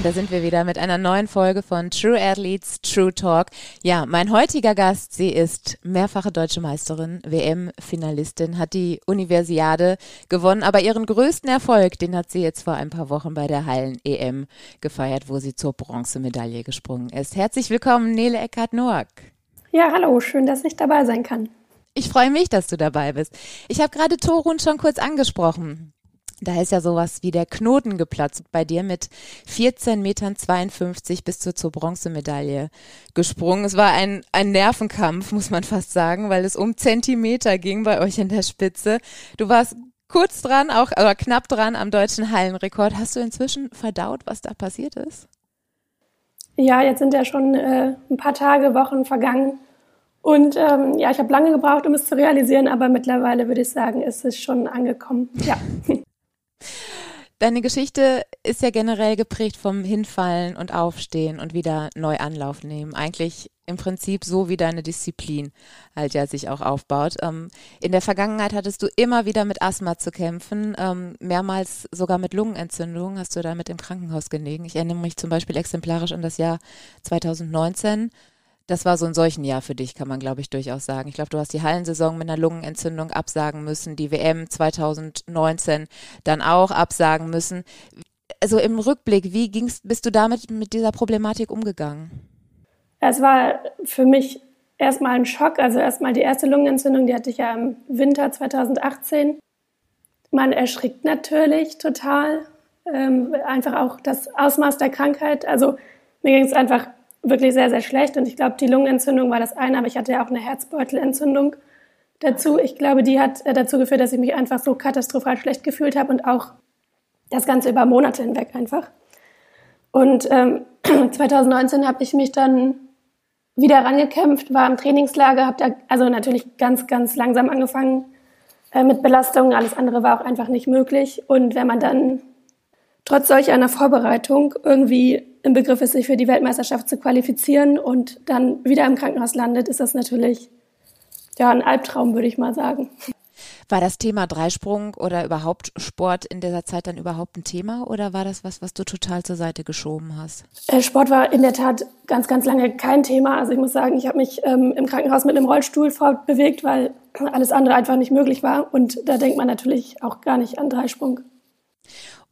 Und da sind wir wieder mit einer neuen Folge von True Athletes True Talk. Ja, mein heutiger Gast, sie ist mehrfache deutsche Meisterin, WM-Finalistin, hat die Universiade gewonnen, aber ihren größten Erfolg, den hat sie jetzt vor ein paar Wochen bei der Hallen-EM gefeiert, wo sie zur Bronzemedaille gesprungen ist. Herzlich willkommen, Nele Eckhardt-Noack. Ja, hallo, schön, dass ich dabei sein kann. Ich freue mich, dass du dabei bist. Ich habe gerade Torun schon kurz angesprochen. Da ist ja sowas wie der Knoten geplatzt bei dir mit 14,52 Metern bist du zur Bronzemedaille gesprungen. Es war ein, ein Nervenkampf, muss man fast sagen, weil es um Zentimeter ging bei euch in der Spitze. Du warst kurz dran, auch oder knapp dran am deutschen Hallenrekord. Hast du inzwischen verdaut, was da passiert ist? Ja, jetzt sind ja schon äh, ein paar Tage, Wochen vergangen. Und ähm, ja, ich habe lange gebraucht, um es zu realisieren, aber mittlerweile würde ich sagen, ist es schon angekommen. Ja. Deine Geschichte ist ja generell geprägt vom Hinfallen und Aufstehen und wieder neu Anlauf nehmen. Eigentlich im Prinzip so wie deine Disziplin halt ja sich auch aufbaut. Ähm, in der Vergangenheit hattest du immer wieder mit Asthma zu kämpfen, ähm, mehrmals sogar mit Lungenentzündung hast du da mit im Krankenhaus gelegen. Ich erinnere mich zum Beispiel exemplarisch an das Jahr 2019 das war so ein solchen Jahr für dich, kann man, glaube ich, durchaus sagen. Ich glaube, du hast die Hallensaison mit einer Lungenentzündung absagen müssen, die WM 2019 dann auch absagen müssen. Also im Rückblick, wie ging's, bist du damit mit dieser Problematik umgegangen? Es war für mich erstmal ein Schock. Also erstmal die erste Lungenentzündung, die hatte ich ja im Winter 2018. Man erschrickt natürlich total. Ähm, einfach auch das Ausmaß der Krankheit. Also mir ging es einfach wirklich sehr, sehr schlecht. Und ich glaube, die Lungenentzündung war das eine, aber ich hatte ja auch eine Herzbeutelentzündung dazu. Ich glaube, die hat äh, dazu geführt, dass ich mich einfach so katastrophal schlecht gefühlt habe und auch das Ganze über Monate hinweg einfach. Und ähm, 2019 habe ich mich dann wieder rangekämpft, war im Trainingslager, habe da also natürlich ganz, ganz langsam angefangen äh, mit Belastungen. Alles andere war auch einfach nicht möglich. Und wenn man dann trotz solch einer Vorbereitung irgendwie im Begriff ist, sich für die Weltmeisterschaft zu qualifizieren und dann wieder im Krankenhaus landet, ist das natürlich ja ein Albtraum, würde ich mal sagen. War das Thema Dreisprung oder überhaupt Sport in dieser Zeit dann überhaupt ein Thema oder war das was, was du total zur Seite geschoben hast? Äh, Sport war in der Tat ganz, ganz lange kein Thema. Also ich muss sagen, ich habe mich ähm, im Krankenhaus mit einem Rollstuhl fortbewegt, weil alles andere einfach nicht möglich war. Und da denkt man natürlich auch gar nicht an Dreisprung.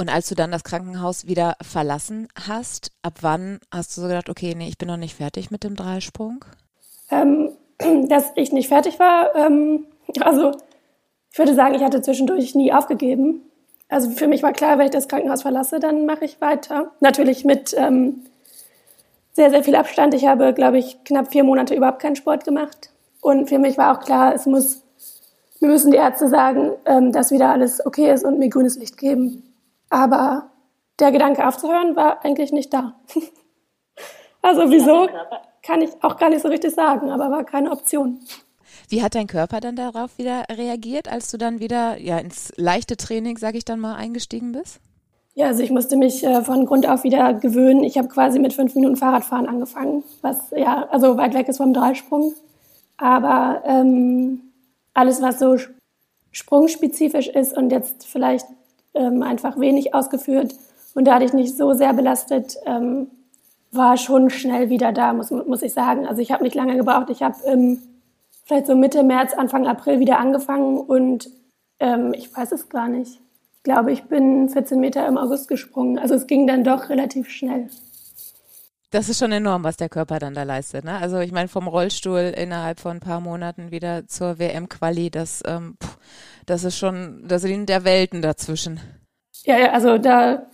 Und als du dann das Krankenhaus wieder verlassen hast, ab wann hast du so gedacht, okay, nee, ich bin noch nicht fertig mit dem Dreisprung? Ähm, dass ich nicht fertig war, ähm, also ich würde sagen, ich hatte zwischendurch nie aufgegeben. Also für mich war klar, wenn ich das Krankenhaus verlasse, dann mache ich weiter. Natürlich mit ähm, sehr, sehr viel Abstand. Ich habe, glaube ich, knapp vier Monate überhaupt keinen Sport gemacht. Und für mich war auch klar, es muss, mir müssen die Ärzte sagen, ähm, dass wieder alles okay ist und mir grünes Licht geben. Aber der Gedanke aufzuhören war eigentlich nicht da. also wieso, kann ich auch gar nicht so richtig sagen, aber war keine Option. Wie hat dein Körper dann darauf wieder reagiert, als du dann wieder ja, ins leichte Training, sage ich dann mal, eingestiegen bist? Ja, also ich musste mich äh, von Grund auf wieder gewöhnen. Ich habe quasi mit fünf Minuten Fahrradfahren angefangen, was ja also weit weg ist vom Dreisprung. Aber ähm, alles, was so sprungspezifisch ist und jetzt vielleicht ähm, einfach wenig ausgeführt und dadurch nicht so sehr belastet, ähm, war schon schnell wieder da, muss, muss ich sagen. Also ich habe nicht lange gebraucht. Ich habe ähm, vielleicht so Mitte März, Anfang April wieder angefangen und ähm, ich weiß es gar nicht. Ich glaube, ich bin 14 Meter im August gesprungen. Also es ging dann doch relativ schnell. Das ist schon enorm, was der Körper dann da leistet. Ne? Also ich meine, vom Rollstuhl innerhalb von ein paar Monaten wieder zur WM-Quali, das, ähm, das ist schon, da sind der Welten dazwischen. Ja, ja also da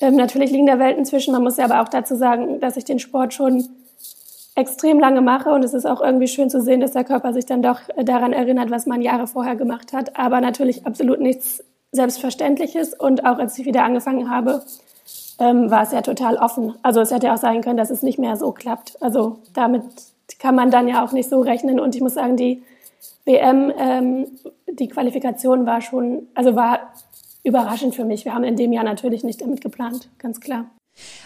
ähm, natürlich liegen da Welten zwischen. Man muss ja aber auch dazu sagen, dass ich den Sport schon extrem lange mache und es ist auch irgendwie schön zu sehen, dass der Körper sich dann doch daran erinnert, was man Jahre vorher gemacht hat. Aber natürlich absolut nichts Selbstverständliches und auch als ich wieder angefangen habe, ähm, war es ja total offen. Also es hätte auch sein können, dass es nicht mehr so klappt. Also damit kann man dann ja auch nicht so rechnen. Und ich muss sagen, die WM, ähm, die Qualifikation war schon, also war überraschend für mich. Wir haben in dem Jahr natürlich nicht damit geplant, ganz klar.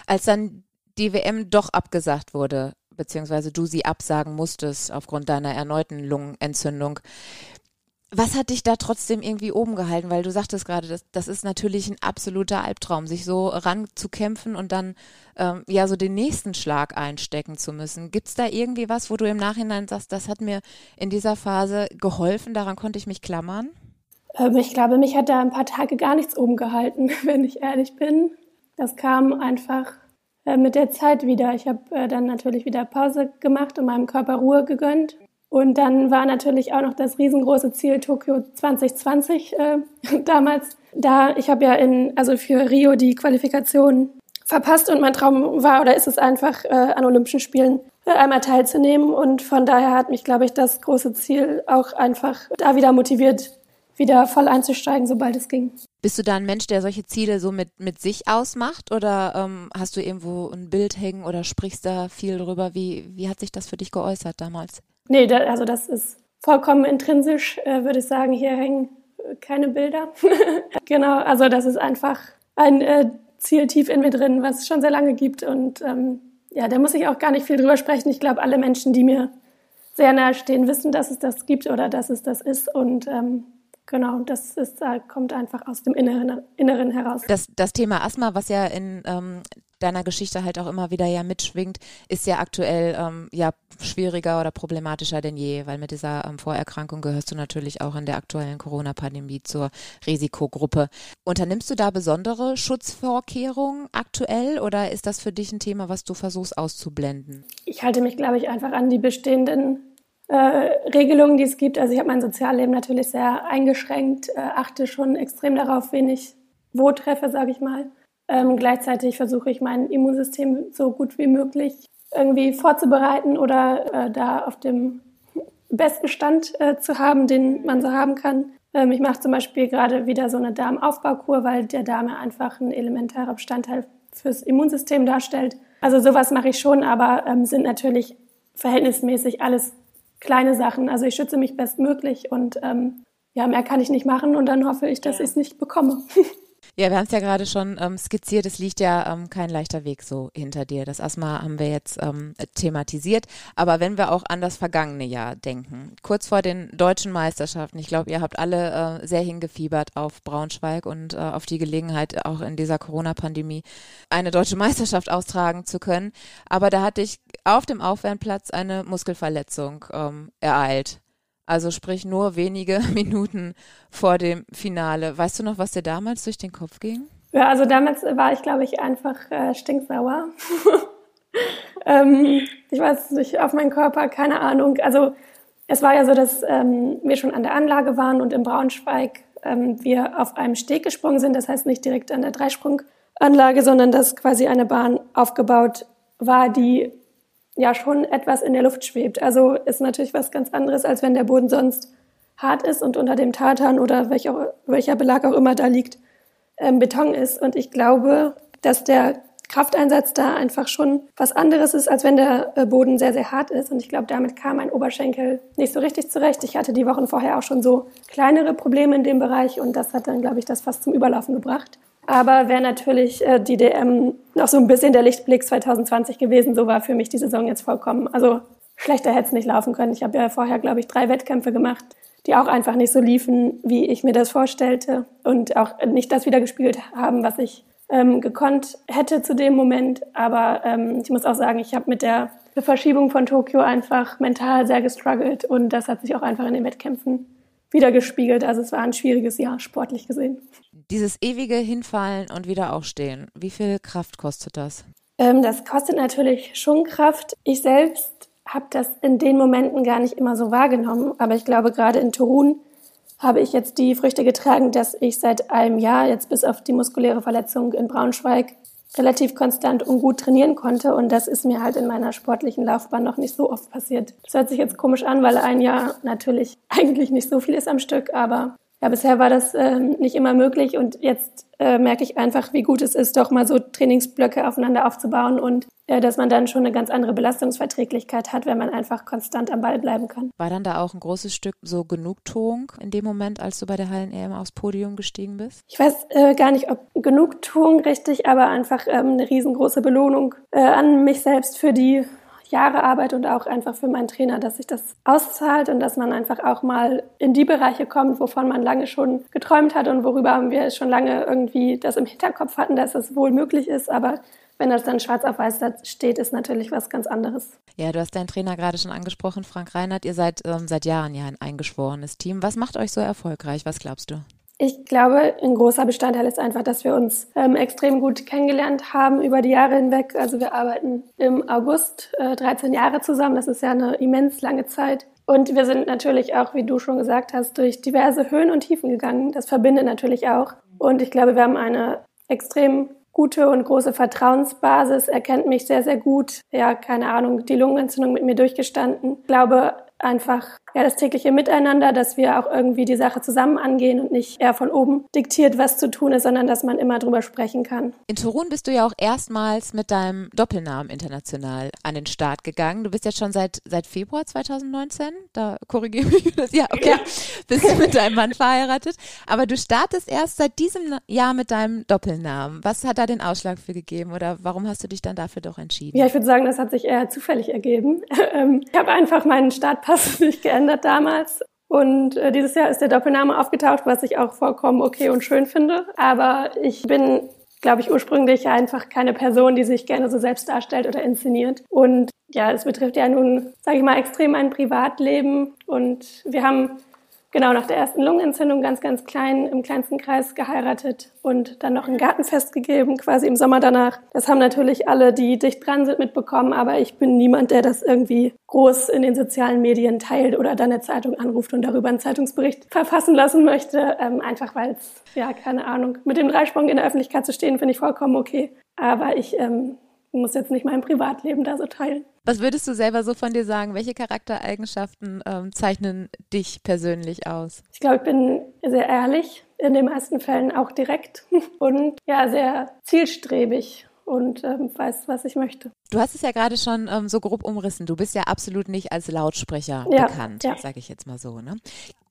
Als dann die WM doch abgesagt wurde, beziehungsweise du sie absagen musstest aufgrund deiner erneuten Lungenentzündung. Was hat dich da trotzdem irgendwie oben gehalten? Weil du sagtest gerade, das, das ist natürlich ein absoluter Albtraum, sich so ranzukämpfen und dann ähm, ja so den nächsten Schlag einstecken zu müssen. Gibt es da irgendwie was, wo du im Nachhinein sagst, das hat mir in dieser Phase geholfen, daran konnte ich mich klammern? Ähm, ich glaube, mich hat da ein paar Tage gar nichts oben gehalten, wenn ich ehrlich bin. Das kam einfach äh, mit der Zeit wieder. Ich habe äh, dann natürlich wieder Pause gemacht und meinem Körper Ruhe gegönnt. Und dann war natürlich auch noch das riesengroße Ziel Tokio 2020 äh, damals. Da ich habe ja in also für Rio die Qualifikation verpasst und mein Traum war oder ist es einfach äh, an Olympischen Spielen äh, einmal teilzunehmen und von daher hat mich glaube ich das große Ziel auch einfach da wieder motiviert wieder voll einzusteigen, sobald es ging. Bist du da ein Mensch, der solche Ziele so mit, mit sich ausmacht oder ähm, hast du irgendwo ein Bild hängen oder sprichst da viel drüber? Wie, wie hat sich das für dich geäußert damals? Nee, da, also das ist vollkommen intrinsisch, äh, würde ich sagen. Hier hängen äh, keine Bilder. genau, also das ist einfach ein äh, Ziel tief in mir drin, was es schon sehr lange gibt. Und ähm, ja, da muss ich auch gar nicht viel drüber sprechen. Ich glaube, alle Menschen, die mir sehr nahe stehen, wissen, dass es das gibt oder dass es das ist. Und ähm, Genau, das ist, äh, kommt einfach aus dem Inneren, Inneren heraus. Das, das Thema Asthma, was ja in ähm, deiner Geschichte halt auch immer wieder ja mitschwingt, ist ja aktuell ähm, ja schwieriger oder problematischer denn je, weil mit dieser ähm, Vorerkrankung gehörst du natürlich auch in der aktuellen Corona-Pandemie zur Risikogruppe. Unternimmst du da besondere Schutzvorkehrungen aktuell oder ist das für dich ein Thema, was du versuchst auszublenden? Ich halte mich, glaube ich, einfach an die bestehenden äh, Regelungen, die es gibt. Also ich habe mein Sozialleben natürlich sehr eingeschränkt, äh, achte schon extrem darauf, wen ich wo treffe, sage ich mal. Ähm, gleichzeitig versuche ich mein Immunsystem so gut wie möglich irgendwie vorzubereiten oder äh, da auf dem besten Stand äh, zu haben, den man so haben kann. Ähm, ich mache zum Beispiel gerade wieder so eine Darmaufbaukur, weil der Darm einfach ein elementarer Bestandteil fürs Immunsystem darstellt. Also sowas mache ich schon, aber ähm, sind natürlich verhältnismäßig alles kleine Sachen. Also ich schütze mich bestmöglich und ähm, ja, mehr kann ich nicht machen und dann hoffe ich, dass ja. ich es nicht bekomme. Ja, wir haben es ja gerade schon ähm, skizziert. Es liegt ja ähm, kein leichter Weg so hinter dir. Das Asthma haben wir jetzt ähm, thematisiert. Aber wenn wir auch an das vergangene Jahr denken, kurz vor den deutschen Meisterschaften, ich glaube, ihr habt alle äh, sehr hingefiebert auf Braunschweig und äh, auf die Gelegenheit, auch in dieser Corona-Pandemie eine deutsche Meisterschaft austragen zu können. Aber da hatte ich auf dem Aufwärmplatz eine Muskelverletzung ähm, ereilt. Also sprich nur wenige Minuten vor dem Finale. Weißt du noch, was dir damals durch den Kopf ging? Ja, also damals war ich, glaube ich, einfach äh, stinksauer. ähm, ich weiß nicht, auf meinen Körper, keine Ahnung. Also es war ja so, dass ähm, wir schon an der Anlage waren und in Braunschweig ähm, wir auf einem Steg gesprungen sind. Das heißt nicht direkt an der Dreisprunganlage, sondern dass quasi eine Bahn aufgebaut war, die ja schon etwas in der Luft schwebt. Also ist natürlich was ganz anderes, als wenn der Boden sonst hart ist und unter dem Tartan oder welcher, welcher Belag auch immer da liegt, ähm, Beton ist. Und ich glaube, dass der Krafteinsatz da einfach schon was anderes ist, als wenn der äh, Boden sehr, sehr hart ist. Und ich glaube, damit kam mein Oberschenkel nicht so richtig zurecht. Ich hatte die Wochen vorher auch schon so kleinere Probleme in dem Bereich und das hat dann, glaube ich, das fast zum Überlaufen gebracht. Aber wäre natürlich äh, die DM noch so ein bisschen der Lichtblick 2020 gewesen. So war für mich die Saison jetzt vollkommen. Also schlechter hätte es nicht laufen können. Ich habe ja vorher, glaube ich, drei Wettkämpfe gemacht, die auch einfach nicht so liefen, wie ich mir das vorstellte und auch nicht das wieder gespielt haben, was ich ähm, gekonnt hätte zu dem Moment. Aber ähm, ich muss auch sagen, ich habe mit der Verschiebung von Tokio einfach mental sehr gestruggelt und das hat sich auch einfach in den Wettkämpfen wieder gespiegelt. Also es war ein schwieriges Jahr, sportlich gesehen. Dieses ewige Hinfallen und wieder aufstehen, wie viel Kraft kostet das? Ähm, das kostet natürlich schon Kraft. Ich selbst habe das in den Momenten gar nicht immer so wahrgenommen, aber ich glaube, gerade in Turun habe ich jetzt die Früchte getragen, dass ich seit einem Jahr, jetzt bis auf die muskuläre Verletzung in Braunschweig, relativ konstant und gut trainieren konnte. Und das ist mir halt in meiner sportlichen Laufbahn noch nicht so oft passiert. Das hört sich jetzt komisch an, weil ein Jahr natürlich eigentlich nicht so viel ist am Stück, aber ja, bisher war das äh, nicht immer möglich und jetzt äh, merke ich einfach, wie gut es ist, doch mal so Trainingsblöcke aufeinander aufzubauen und äh, dass man dann schon eine ganz andere Belastungsverträglichkeit hat, wenn man einfach konstant am Ball bleiben kann. War dann da auch ein großes Stück so Genugtuung in dem Moment, als du bei der Hallen-EM aufs Podium gestiegen bist? Ich weiß äh, gar nicht, ob Genugtuung richtig, aber einfach ähm, eine riesengroße Belohnung äh, an mich selbst für die Jahre Arbeit und auch einfach für meinen Trainer, dass sich das auszahlt und dass man einfach auch mal in die Bereiche kommt, wovon man lange schon geträumt hat und worüber wir schon lange irgendwie das im Hinterkopf hatten, dass es wohl möglich ist, aber wenn das dann schwarz auf weiß steht, ist natürlich was ganz anderes. Ja, du hast deinen Trainer gerade schon angesprochen, Frank Reinhardt. Ihr seid ähm, seit Jahren ja ein eingeschworenes Team. Was macht euch so erfolgreich? Was glaubst du? Ich glaube, ein großer Bestandteil ist einfach, dass wir uns ähm, extrem gut kennengelernt haben über die Jahre hinweg. Also wir arbeiten im August äh, 13 Jahre zusammen. Das ist ja eine immens lange Zeit. Und wir sind natürlich auch, wie du schon gesagt hast, durch diverse Höhen und Tiefen gegangen. Das verbindet natürlich auch. Und ich glaube, wir haben eine extrem gute und große Vertrauensbasis. Er kennt mich sehr, sehr gut. Ja, keine Ahnung, die Lungenentzündung mit mir durchgestanden. Ich glaube, einfach ja das tägliche Miteinander, dass wir auch irgendwie die Sache zusammen angehen und nicht eher von oben diktiert, was zu tun ist, sondern dass man immer drüber sprechen kann. In Turun bist du ja auch erstmals mit deinem Doppelnamen international an den Start gegangen. Du bist jetzt schon seit seit Februar 2019, da korrigiere mich das. Ja, okay. Ja. Bist du mit deinem Mann verheiratet, aber du startest erst seit diesem Jahr mit deinem Doppelnamen. Was hat da den Ausschlag für gegeben oder warum hast du dich dann dafür doch entschieden? Ja, ich würde sagen, das hat sich eher zufällig ergeben. Ähm, ich habe einfach meinen Startpass nicht geändert verändert damals. Und äh, dieses Jahr ist der Doppelname aufgetaucht, was ich auch vollkommen okay und schön finde. Aber ich bin, glaube ich, ursprünglich einfach keine Person, die sich gerne so selbst darstellt oder inszeniert. Und ja, es betrifft ja nun, sage ich mal, extrem ein Privatleben. Und wir haben genau nach der ersten Lungenentzündung ganz, ganz klein im kleinsten Kreis geheiratet und dann noch ein Gartenfest gegeben, quasi im Sommer danach. Das haben natürlich alle, die dicht dran sind, mitbekommen, aber ich bin niemand, der das irgendwie groß in den sozialen Medien teilt oder dann eine Zeitung anruft und darüber einen Zeitungsbericht verfassen lassen möchte, ähm, einfach weil es, ja, keine Ahnung, mit dem Dreisprung in der Öffentlichkeit zu stehen, finde ich vollkommen okay. Aber ich ähm, muss jetzt nicht mein Privatleben da so teilen. Was würdest du selber so von dir sagen? Welche Charaktereigenschaften ähm, zeichnen dich persönlich aus? Ich glaube, ich bin sehr ehrlich, in den meisten Fällen auch direkt und ja, sehr zielstrebig und ähm, weiß, was ich möchte. Du hast es ja gerade schon ähm, so grob umrissen. Du bist ja absolut nicht als Lautsprecher ja, bekannt, ja. sage ich jetzt mal so. Ne?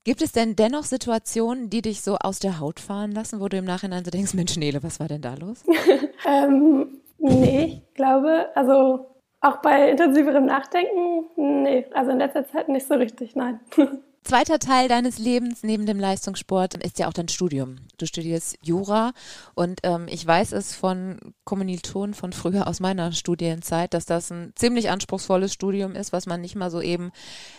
Gibt es denn dennoch Situationen, die dich so aus der Haut fahren lassen, wo du im Nachhinein so denkst, Mensch, Nele, was war denn da los? ähm, Nee, ich glaube, also auch bei intensiverem Nachdenken, nee, also in letzter Zeit nicht so richtig, nein. Zweiter Teil deines Lebens neben dem Leistungssport ist ja auch dein Studium. Du studierst Jura und ähm, ich weiß es von Kommilitonen von früher aus meiner Studienzeit, dass das ein ziemlich anspruchsvolles Studium ist, was man nicht mal so eben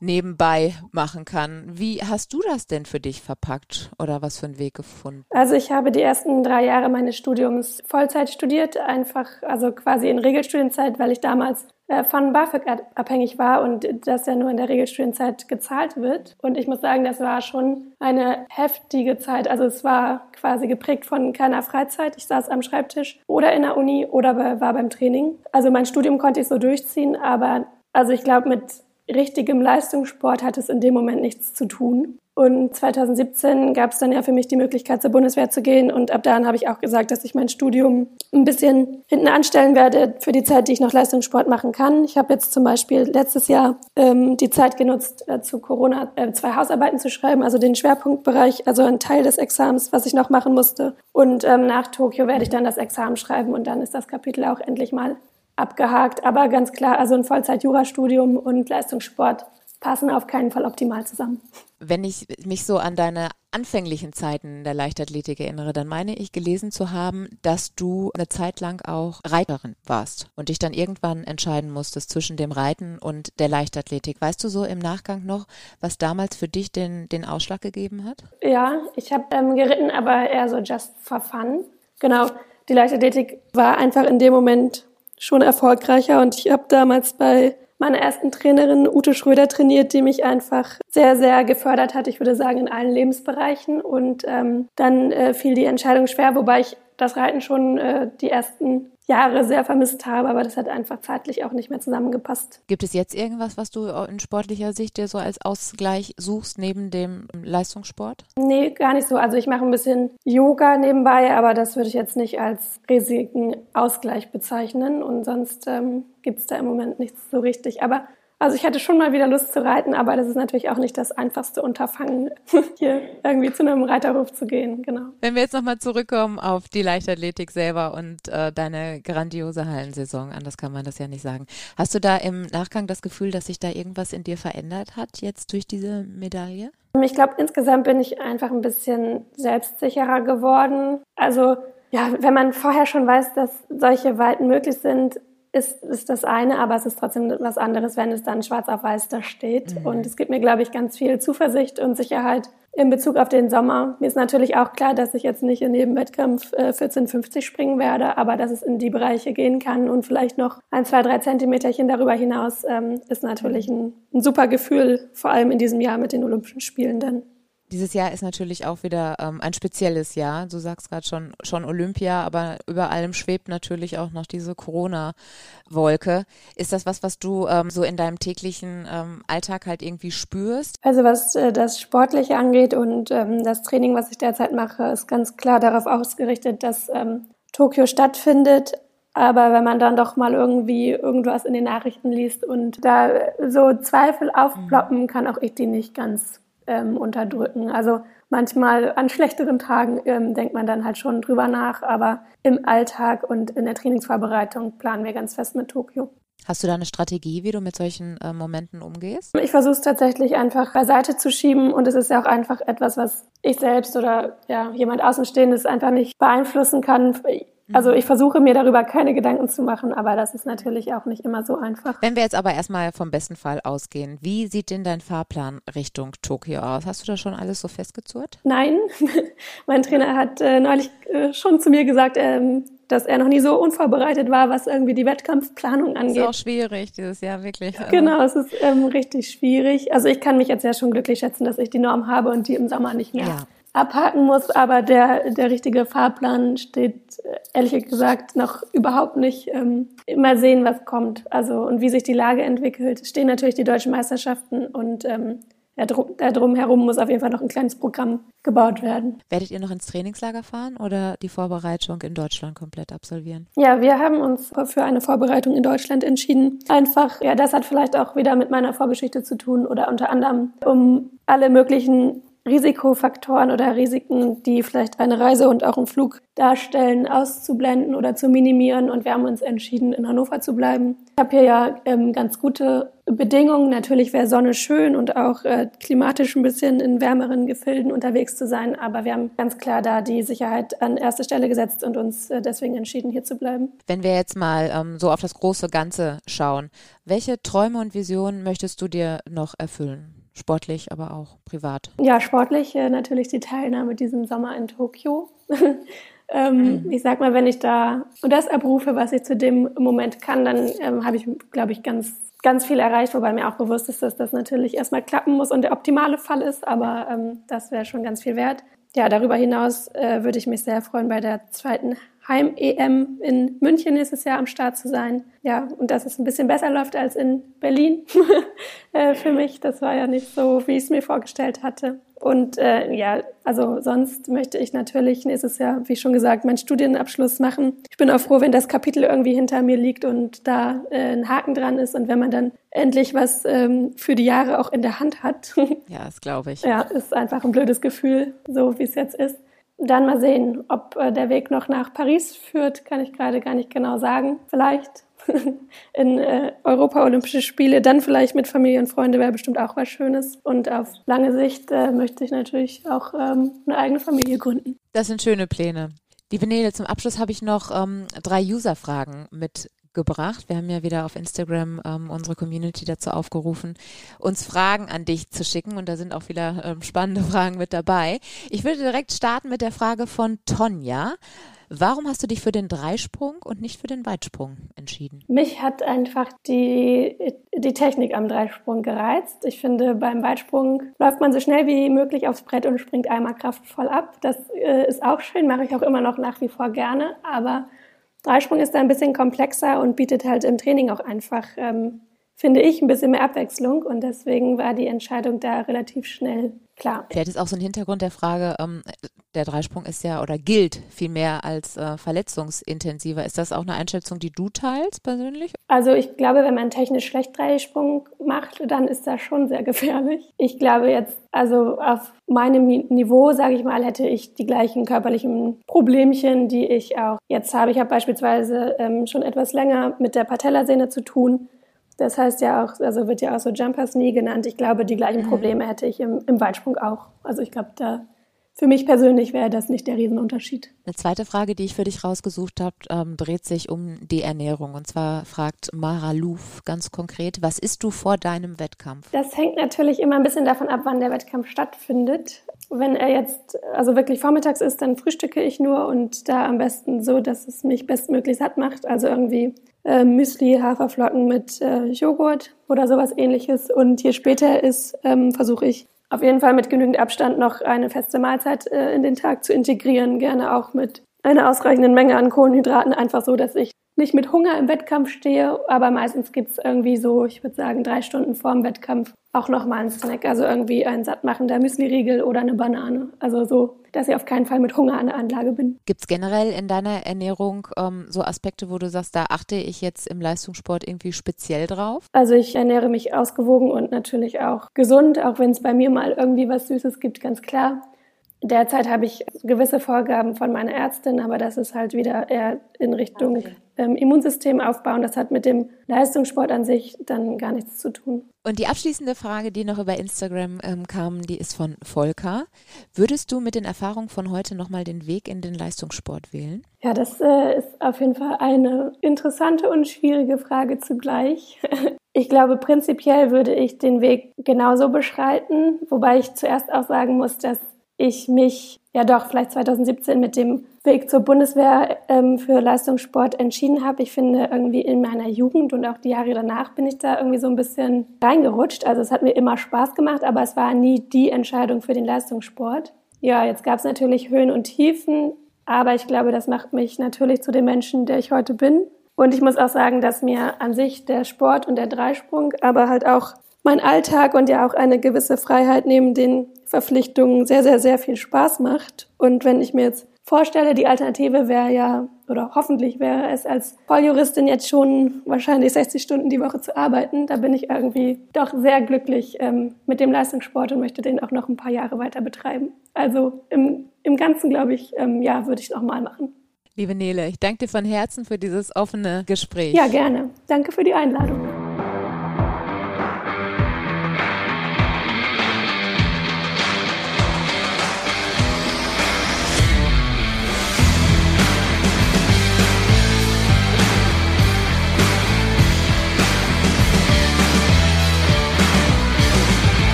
nebenbei machen kann. Wie hast du das denn für dich verpackt oder was für einen Weg gefunden? Also ich habe die ersten drei Jahre meines Studiums Vollzeit studiert, einfach also quasi in Regelstudienzeit, weil ich damals von BAföG abhängig war und das ja nur in der Regelstudienzeit gezahlt wird. Und ich muss sagen, das war schon eine heftige Zeit. Also es war quasi geprägt von keiner Freizeit. Ich saß am Schreibtisch oder in der Uni oder war beim Training. Also mein Studium konnte ich so durchziehen, aber also ich glaube, mit richtigem Leistungssport hat es in dem Moment nichts zu tun. Und 2017 gab es dann ja für mich die Möglichkeit, zur Bundeswehr zu gehen. Und ab dann habe ich auch gesagt, dass ich mein Studium ein bisschen hinten anstellen werde für die Zeit, die ich noch Leistungssport machen kann. Ich habe jetzt zum Beispiel letztes Jahr ähm, die Zeit genutzt, äh, zu Corona äh, zwei Hausarbeiten zu schreiben, also den Schwerpunktbereich, also ein Teil des Examens, was ich noch machen musste. Und ähm, nach Tokio werde ich dann das Examen schreiben und dann ist das Kapitel auch endlich mal abgehakt. Aber ganz klar, also ein Vollzeit-Jurastudium und Leistungssport passen auf keinen Fall optimal zusammen. Wenn ich mich so an deine anfänglichen Zeiten der Leichtathletik erinnere, dann meine ich gelesen zu haben, dass du eine Zeit lang auch Reiterin warst und dich dann irgendwann entscheiden musstest zwischen dem Reiten und der Leichtathletik. Weißt du so im Nachgang noch, was damals für dich den, den Ausschlag gegeben hat? Ja, ich habe ähm, geritten, aber eher so just for fun. Genau, die Leichtathletik war einfach in dem Moment schon erfolgreicher und ich habe damals bei meiner ersten Trainerin Ute Schröder trainiert, die mich einfach sehr, sehr gefördert hat, ich würde sagen, in allen Lebensbereichen. Und ähm, dann äh, fiel die Entscheidung schwer, wobei ich das Reiten schon äh, die ersten Jahre sehr vermisst habe, aber das hat einfach zeitlich auch nicht mehr zusammengepasst. Gibt es jetzt irgendwas, was du in sportlicher Sicht dir so als Ausgleich suchst neben dem Leistungssport? Nee, gar nicht so. Also ich mache ein bisschen Yoga nebenbei, aber das würde ich jetzt nicht als riesigen Ausgleich bezeichnen und sonst ähm, gibt es da im Moment nichts so richtig. Aber also ich hatte schon mal wieder Lust zu reiten, aber das ist natürlich auch nicht das einfachste Unterfangen, hier irgendwie zu einem Reiterhof zu gehen, genau. Wenn wir jetzt nochmal zurückkommen auf die Leichtathletik selber und äh, deine grandiose Hallensaison, anders kann man das ja nicht sagen. Hast du da im Nachgang das Gefühl, dass sich da irgendwas in dir verändert hat jetzt durch diese Medaille? Ich glaube, insgesamt bin ich einfach ein bisschen selbstsicherer geworden. Also ja, wenn man vorher schon weiß, dass solche Weiten möglich sind, ist, ist das eine, aber es ist trotzdem was anderes, wenn es dann schwarz auf weiß da steht. Mhm. Und es gibt mir, glaube ich, ganz viel Zuversicht und Sicherheit in Bezug auf den Sommer. Mir ist natürlich auch klar, dass ich jetzt nicht in jedem Wettkampf äh, 1450 springen werde, aber dass es in die Bereiche gehen kann und vielleicht noch ein, zwei, drei Zentimeterchen darüber hinaus ähm, ist natürlich ein, ein super Gefühl, vor allem in diesem Jahr mit den Olympischen Spielen dann. Dieses Jahr ist natürlich auch wieder ähm, ein spezielles Jahr. Du sagst gerade schon, schon Olympia, aber über allem schwebt natürlich auch noch diese Corona-Wolke. Ist das was, was du ähm, so in deinem täglichen ähm, Alltag halt irgendwie spürst? Also was äh, das Sportliche angeht und ähm, das Training, was ich derzeit mache, ist ganz klar darauf ausgerichtet, dass ähm, Tokio stattfindet. Aber wenn man dann doch mal irgendwie irgendwas in den Nachrichten liest und da so Zweifel aufploppen, mhm. kann auch ich die nicht ganz ähm, unterdrücken. Also manchmal an schlechteren Tagen ähm, denkt man dann halt schon drüber nach, aber im Alltag und in der Trainingsvorbereitung planen wir ganz fest mit Tokio. Hast du da eine Strategie, wie du mit solchen äh, Momenten umgehst? Ich versuche es tatsächlich einfach beiseite zu schieben und es ist ja auch einfach etwas, was ich selbst oder ja, jemand Außenstehendes einfach nicht beeinflussen kann. Also mhm. ich versuche mir darüber keine Gedanken zu machen, aber das ist natürlich auch nicht immer so einfach. Wenn wir jetzt aber erstmal vom besten Fall ausgehen, wie sieht denn dein Fahrplan Richtung Tokio aus? Hast du da schon alles so festgezurrt? Nein, mein Trainer hat äh, neulich äh, schon zu mir gesagt, ähm, dass er noch nie so unvorbereitet war, was irgendwie die Wettkampfplanung angeht. Das ist auch schwierig dieses Jahr, wirklich. Also. Genau, es ist ähm, richtig schwierig. Also ich kann mich jetzt ja schon glücklich schätzen, dass ich die Norm habe und die im Sommer nicht mehr. Ja abhaken muss, aber der, der richtige Fahrplan steht ehrlich gesagt noch überhaupt nicht. Ähm, immer sehen, was kommt. Also und wie sich die Lage entwickelt. Stehen natürlich die deutschen Meisterschaften und ähm, da drum herum muss auf jeden Fall noch ein kleines Programm gebaut werden. Werdet ihr noch ins Trainingslager fahren oder die Vorbereitung in Deutschland komplett absolvieren? Ja, wir haben uns für eine Vorbereitung in Deutschland entschieden. Einfach, ja, das hat vielleicht auch wieder mit meiner Vorgeschichte zu tun oder unter anderem, um alle möglichen Risikofaktoren oder Risiken, die vielleicht eine Reise und auch ein Flug darstellen, auszublenden oder zu minimieren. Und wir haben uns entschieden, in Hannover zu bleiben. Ich habe hier ja ähm, ganz gute Bedingungen. Natürlich wäre Sonne schön und auch äh, klimatisch ein bisschen in wärmeren Gefilden unterwegs zu sein. Aber wir haben ganz klar da die Sicherheit an erste Stelle gesetzt und uns äh, deswegen entschieden, hier zu bleiben. Wenn wir jetzt mal ähm, so auf das große Ganze schauen, welche Träume und Visionen möchtest du dir noch erfüllen? Sportlich, aber auch privat. Ja, sportlich äh, natürlich die Teilnahme diesen Sommer in Tokio. ähm, mhm. Ich sag mal, wenn ich da das abrufe, was ich zu dem Moment kann, dann ähm, habe ich, glaube ich, ganz ganz viel erreicht, wobei mir auch bewusst ist, dass das natürlich erstmal klappen muss und der optimale Fall ist, aber ähm, das wäre schon ganz viel wert. Ja, darüber hinaus äh, würde ich mich sehr freuen, bei der zweiten Heim-EM in München nächstes Jahr am Start zu sein. Ja, und dass es ein bisschen besser läuft als in Berlin äh, für mich. Das war ja nicht so, wie ich es mir vorgestellt hatte. Und äh, ja, also sonst möchte ich natürlich nächstes Jahr, wie schon gesagt, meinen Studienabschluss machen. Ich bin auch froh, wenn das Kapitel irgendwie hinter mir liegt und da äh, ein Haken dran ist und wenn man dann endlich was ähm, für die Jahre auch in der Hand hat. ja, das glaube ich. Ja, ist einfach ein blödes Gefühl, so wie es jetzt ist. Dann mal sehen, ob äh, der Weg noch nach Paris führt, kann ich gerade gar nicht genau sagen. Vielleicht in äh, Europa-Olympische Spiele, dann vielleicht mit Familie und Freunde wäre bestimmt auch was Schönes. Und auf lange Sicht äh, möchte ich natürlich auch ähm, eine eigene Familie gründen. Das sind schöne Pläne. Liebe Nele, zum Abschluss habe ich noch ähm, drei User-Fragen mit gebracht. Wir haben ja wieder auf Instagram ähm, unsere Community dazu aufgerufen, uns Fragen an dich zu schicken und da sind auch viele ähm, spannende Fragen mit dabei. Ich würde direkt starten mit der Frage von Tonja. Warum hast du dich für den Dreisprung und nicht für den Weitsprung entschieden? Mich hat einfach die, die Technik am Dreisprung gereizt. Ich finde, beim Weitsprung läuft man so schnell wie möglich aufs Brett und springt einmal kraftvoll ab. Das äh, ist auch schön, mache ich auch immer noch nach wie vor gerne. Aber Dreisprung ist da ein bisschen komplexer und bietet halt im Training auch einfach, ähm, finde ich, ein bisschen mehr Abwechslung. Und deswegen war die Entscheidung da relativ schnell klar. Vielleicht ist auch so ein Hintergrund der Frage, ähm, der Dreisprung ist ja oder gilt viel mehr als äh, verletzungsintensiver. Ist das auch eine Einschätzung, die du teilst persönlich? Also ich glaube, wenn man technisch schlecht Dreisprung macht, dann ist das schon sehr gefährlich. Ich glaube jetzt, also auf meinem Niveau, sage ich mal, hätte ich die gleichen körperlichen Problemchen, die ich auch jetzt habe. Ich habe beispielsweise ähm, schon etwas länger mit der Patellasehne zu tun. Das heißt ja auch, also wird ja auch so Jumpers Knee genannt. Ich glaube, die gleichen mhm. Probleme hätte ich im, im Weitsprung auch. Also ich glaube, da für mich persönlich wäre das nicht der Riesenunterschied. Eine zweite Frage, die ich für dich rausgesucht habe, ähm, dreht sich um die Ernährung. Und zwar fragt Mara Luf ganz konkret, was isst du vor deinem Wettkampf? Das hängt natürlich immer ein bisschen davon ab, wann der Wettkampf stattfindet. Wenn er jetzt also wirklich vormittags ist, dann frühstücke ich nur und da am besten so, dass es mich bestmöglich satt macht. Also irgendwie äh, Müsli, Haferflocken mit äh, Joghurt oder sowas ähnliches. Und je später ist, ähm, versuche ich auf jeden Fall mit genügend Abstand noch eine feste Mahlzeit äh, in den Tag zu integrieren, gerne auch mit einer ausreichenden Menge an Kohlenhydraten, einfach so, dass ich nicht mit Hunger im Wettkampf stehe, aber meistens gibt's irgendwie so, ich würde sagen, drei Stunden vor dem Wettkampf auch nochmal einen Snack, also irgendwie ein sattmachender Müsli-Riegel oder eine Banane. Also so, dass ich auf keinen Fall mit Hunger an der Anlage bin. Gibt's generell in deiner Ernährung ähm, so Aspekte, wo du sagst, da achte ich jetzt im Leistungssport irgendwie speziell drauf? Also ich ernähre mich ausgewogen und natürlich auch gesund, auch wenn es bei mir mal irgendwie was Süßes gibt, ganz klar. Derzeit habe ich gewisse Vorgaben von meiner Ärztin, aber das ist halt wieder eher in Richtung okay. ähm, Immunsystem aufbauen. Das hat mit dem Leistungssport an sich dann gar nichts zu tun. Und die abschließende Frage, die noch über Instagram ähm, kam, die ist von Volker. Würdest du mit den Erfahrungen von heute nochmal den Weg in den Leistungssport wählen? Ja, das äh, ist auf jeden Fall eine interessante und schwierige Frage zugleich. Ich glaube, prinzipiell würde ich den Weg genauso beschreiten, wobei ich zuerst auch sagen muss, dass ich mich ja doch vielleicht 2017 mit dem Weg zur Bundeswehr ähm, für Leistungssport entschieden habe. Ich finde irgendwie in meiner Jugend und auch die Jahre danach bin ich da irgendwie so ein bisschen reingerutscht. Also es hat mir immer Spaß gemacht, aber es war nie die Entscheidung für den Leistungssport. Ja, jetzt gab es natürlich Höhen und Tiefen, aber ich glaube, das macht mich natürlich zu dem Menschen, der ich heute bin. Und ich muss auch sagen, dass mir an sich der Sport und der Dreisprung, aber halt auch mein Alltag und ja auch eine gewisse Freiheit neben den Verpflichtungen sehr, sehr, sehr viel Spaß macht. Und wenn ich mir jetzt vorstelle, die Alternative wäre ja, oder hoffentlich wäre es als Volljuristin jetzt schon wahrscheinlich 60 Stunden die Woche zu arbeiten, da bin ich irgendwie doch sehr glücklich ähm, mit dem Leistungssport und möchte den auch noch ein paar Jahre weiter betreiben. Also im, im Ganzen, glaube ich, ähm, ja, würde ich es nochmal machen. Liebe Nele, ich danke dir von Herzen für dieses offene Gespräch. Ja, gerne. Danke für die Einladung.